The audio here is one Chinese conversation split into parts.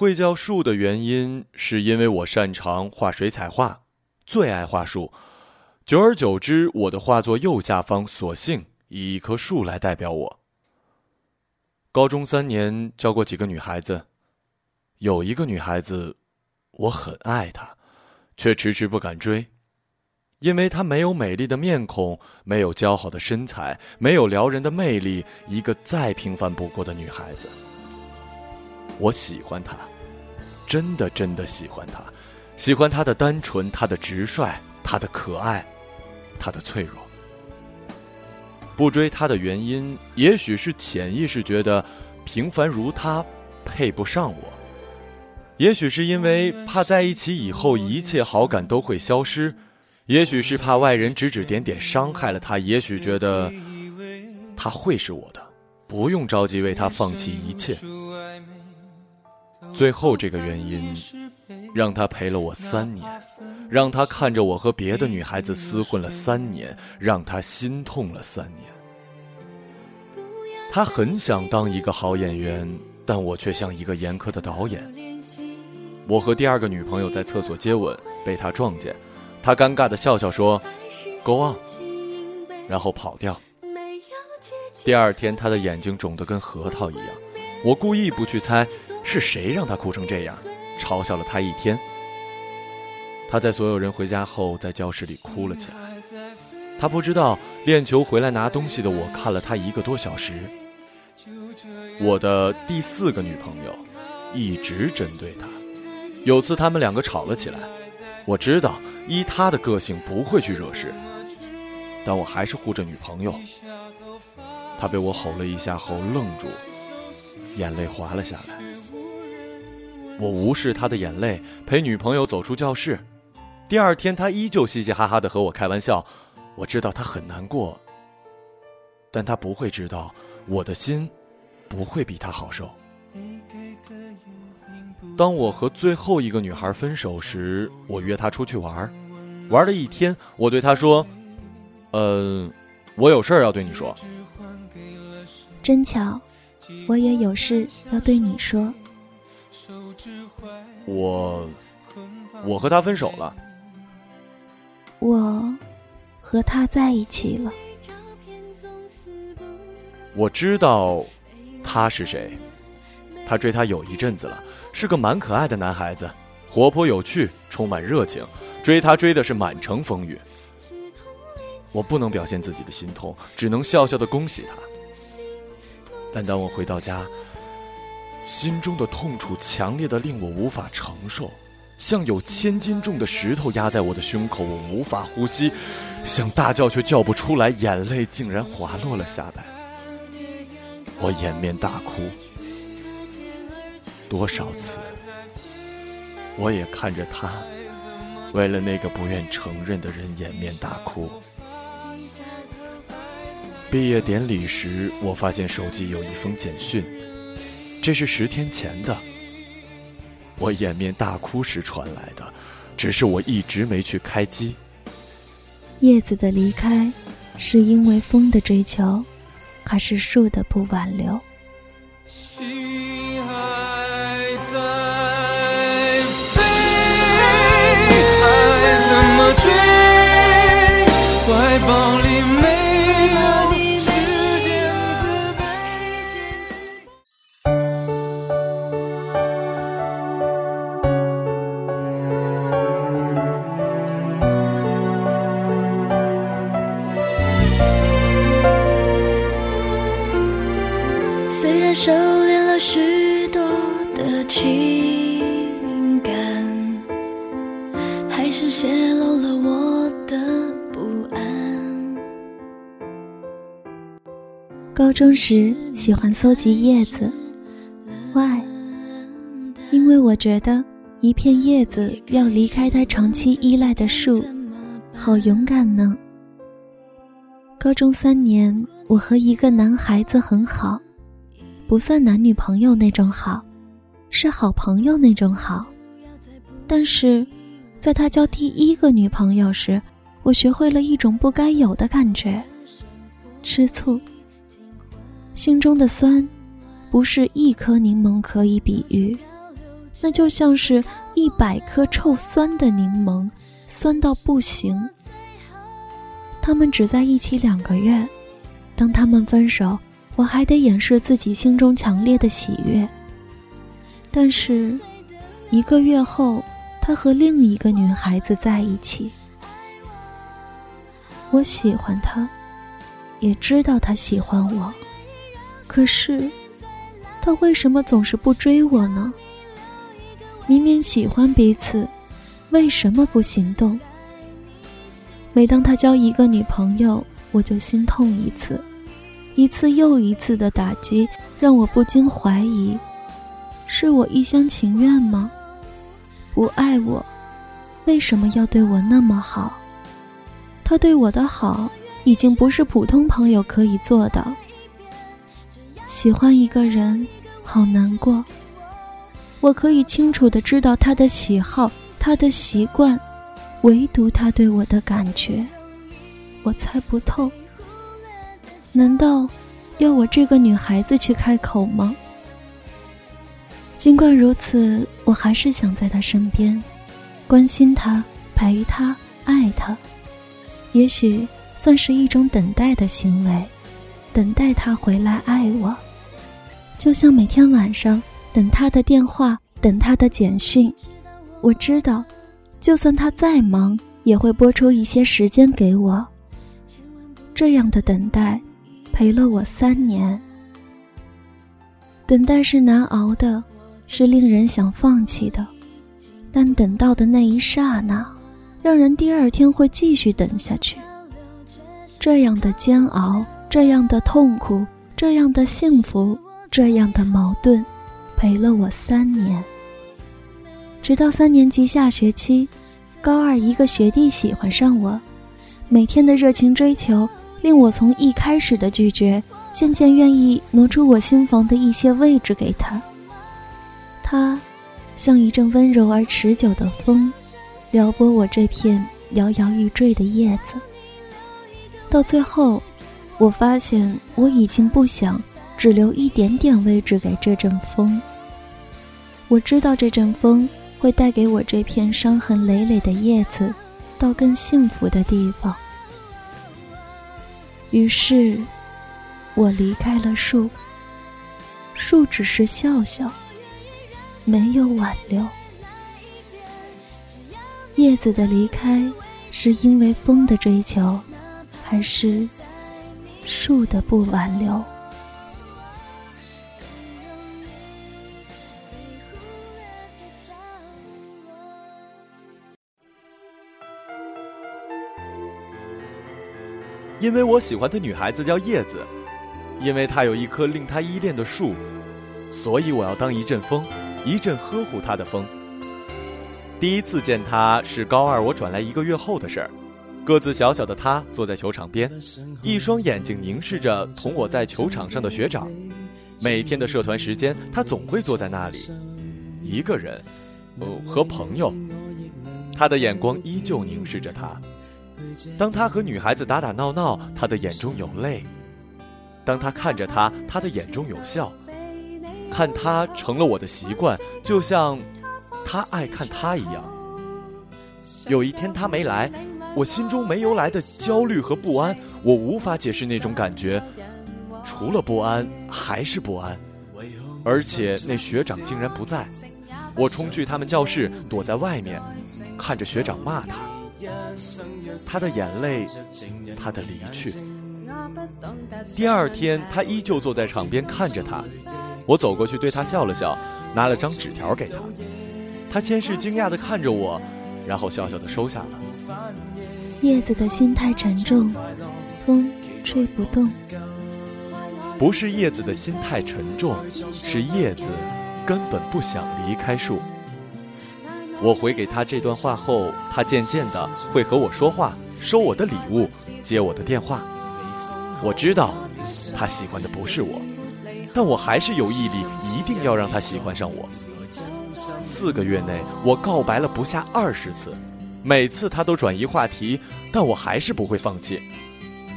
会叫树的原因，是因为我擅长画水彩画，最爱画树。久而久之，我的画作右下方索性以一棵树来代表我。高中三年教过几个女孩子，有一个女孩子，我很爱她，却迟迟不敢追，因为她没有美丽的面孔，没有姣好的身材，没有撩人的魅力，一个再平凡不过的女孩子。我喜欢她。真的真的喜欢他，喜欢他的单纯，他的直率，他的可爱，他的脆弱。不追他的原因，也许是潜意识觉得平凡如他配不上我，也许是因为怕在一起以后一切好感都会消失，也许是怕外人指指点点伤害了他，也许觉得他会是我的，不用着急为他放弃一切。最后这个原因，让他陪了我三年，让他看着我和别的女孩子厮混了三年，让他心痛了三年。他很想当一个好演员，但我却像一个严苛的导演。我和第二个女朋友在厕所接吻，被他撞见，他尴尬的笑笑说：“Go on。”然后跑掉。第二天，他的眼睛肿得跟核桃一样。我故意不去猜。是谁让他哭成这样？嘲笑了他一天。他在所有人回家后，在教室里哭了起来。他不知道练球回来拿东西的我看了他一个多小时。我的第四个女朋友一直针对他。有次他们两个吵了起来，我知道依他的个性不会去惹事，但我还是护着女朋友。他被我吼了一下后愣住，眼泪滑了下来。我无视他的眼泪，陪女朋友走出教室。第二天，他依旧嘻嘻哈哈的和我开玩笑。我知道他很难过，但他不会知道我的心不会比他好受。当我和最后一个女孩分手时，我约她出去玩，玩了一天。我对她说：“嗯，我有事儿要对你说。”真巧，我也有事要对你说。我，我和他分手了。我，和他在一起了。我知道，他是谁。他追她有一阵子了，是个蛮可爱的男孩子，活泼有趣，充满热情。追他追的是满城风雨。我不能表现自己的心痛，只能笑笑的恭喜他。但当我回到家。心中的痛楚强烈的令我无法承受，像有千斤重的石头压在我的胸口，我无法呼吸，想大叫却叫不出来，眼泪竟然滑落了下来。我掩面大哭，多少次，我也看着他，为了那个不愿承认的人掩面大哭。毕业典礼时，我发现手机有一封简讯。这是十天前的，我掩面大哭时传来的，只是我一直没去开机。叶子的离开，是因为风的追求，还是树的不挽留？中时喜欢搜集叶子，Why？因为我觉得一片叶子要离开它长期依赖的树，好勇敢呢。高中三年，我和一个男孩子很好，不算男女朋友那种好，是好朋友那种好。但是，在他交第一个女朋友时，我学会了一种不该有的感觉，吃醋。心中的酸，不是一颗柠檬可以比喻。那就像是一百颗臭酸的柠檬，酸到不行。他们只在一起两个月，当他们分手，我还得掩饰自己心中强烈的喜悦。但是，一个月后，他和另一个女孩子在一起。我喜欢他，也知道他喜欢我，可是，他为什么总是不追我呢？明明喜欢彼此，为什么不行动？每当他交一个女朋友，我就心痛一次，一次又一次的打击让我不禁怀疑：是我一厢情愿吗？不爱我，为什么要对我那么好？他对我的好，已经不是普通朋友可以做到。喜欢一个人，好难过。我可以清楚的知道他的喜好，他的习惯，唯独他对我的感觉，我猜不透。难道要我这个女孩子去开口吗？尽管如此，我还是想在他身边，关心他，陪他，爱他。也许算是一种等待的行为，等待他回来爱我，就像每天晚上等他的电话，等他的简讯。我知道，就算他再忙，也会拨出一些时间给我。这样的等待，陪了我三年。等待是难熬的，是令人想放弃的，但等到的那一刹那。让人第二天会继续等下去。这样的煎熬，这样的痛苦，这样的幸福，这样的矛盾，陪了我三年。直到三年级下学期，高二一个学弟喜欢上我，每天的热情追求令我从一开始的拒绝，渐渐愿意挪出我心房的一些位置给他。他，像一阵温柔而持久的风。撩拨我这片摇摇欲坠的叶子，到最后，我发现我已经不想只留一点点位置给这阵风。我知道这阵风会带给我这片伤痕累累的叶子到更幸福的地方。于是，我离开了树。树只是笑笑，没有挽留。叶子的离开，是因为风的追求，还是树的不挽留？因为我喜欢的女孩子叫叶子，因为她有一棵令她依恋的树，所以我要当一阵风，一阵呵护她的风。第一次见她是高二，我转来一个月后的事儿。个子小小的他坐在球场边，一双眼睛凝视着同我在球场上的学长。每天的社团时间，他总会坐在那里，一个人，和朋友。他的眼光依旧凝视着他。当他和女孩子打打闹闹，他的眼中有泪；当他看着他，他的眼中有笑。看他成了我的习惯，就像。他爱看他一样。有一天他没来，我心中没由来的焦虑和不安，我无法解释那种感觉，除了不安还是不安。而且那学长竟然不在，我冲去他们教室，躲在外面，看着学长骂他，他的眼泪，他的离去。第二天他依旧坐在场边看着他，我走过去对他笑了笑，拿了张纸条给他。他先是惊讶地看着我，然后笑笑的收下了。叶子的心太沉重，风吹不动。不是叶子的心太沉重，是叶子根本不想离开树。我回给他这段话后，他渐渐的会和我说话，收我的礼物，接我的电话。我知道，他喜欢的不是我，但我还是有毅力，一定要让他喜欢上我。四个月内，我告白了不下二十次，每次他都转移话题，但我还是不会放弃。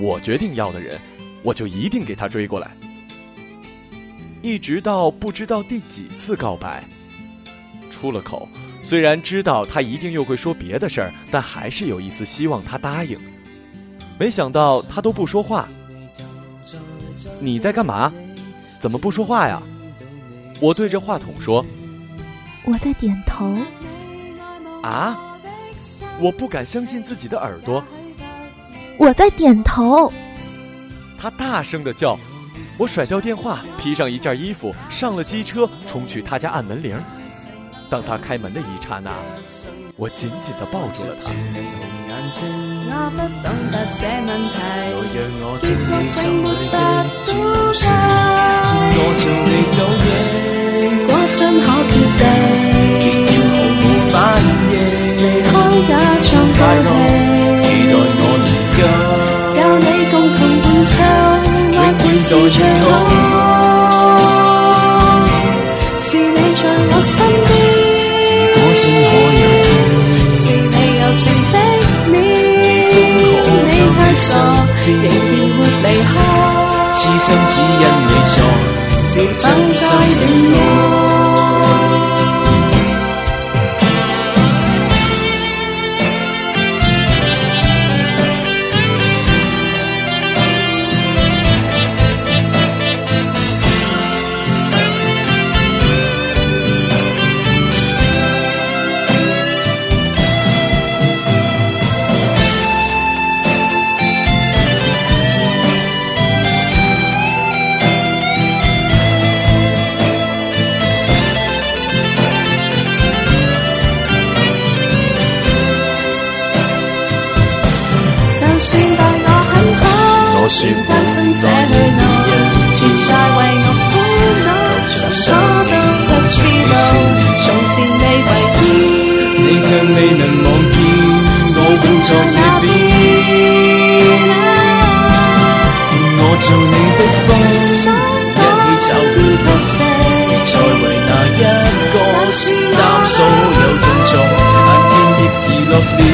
我决定要的人，我就一定给他追过来。一直到不知道第几次告白，出了口。虽然知道他一定又会说别的事儿，但还是有一丝希望他答应。没想到他都不说话。你在干嘛？怎么不说话呀？我对着话筒说：“我在点头。”啊！我不敢相信自己的耳朵。我在点头。他大声的叫。我甩掉电话，披上一件衣服，上了机车，冲去他家按门铃。当他开门的一刹那，我紧紧的抱住了他。真可决定亦要毫无反应离开也像快乐期待我而家有你共同伴奏永远是最好是你在我身边可知可有是你柔情的脸你太傻仍然没离开痴心只因你在是真心的爱做你的风，一起找回爱情，再为那一个担所有动作，眼见叶儿落了。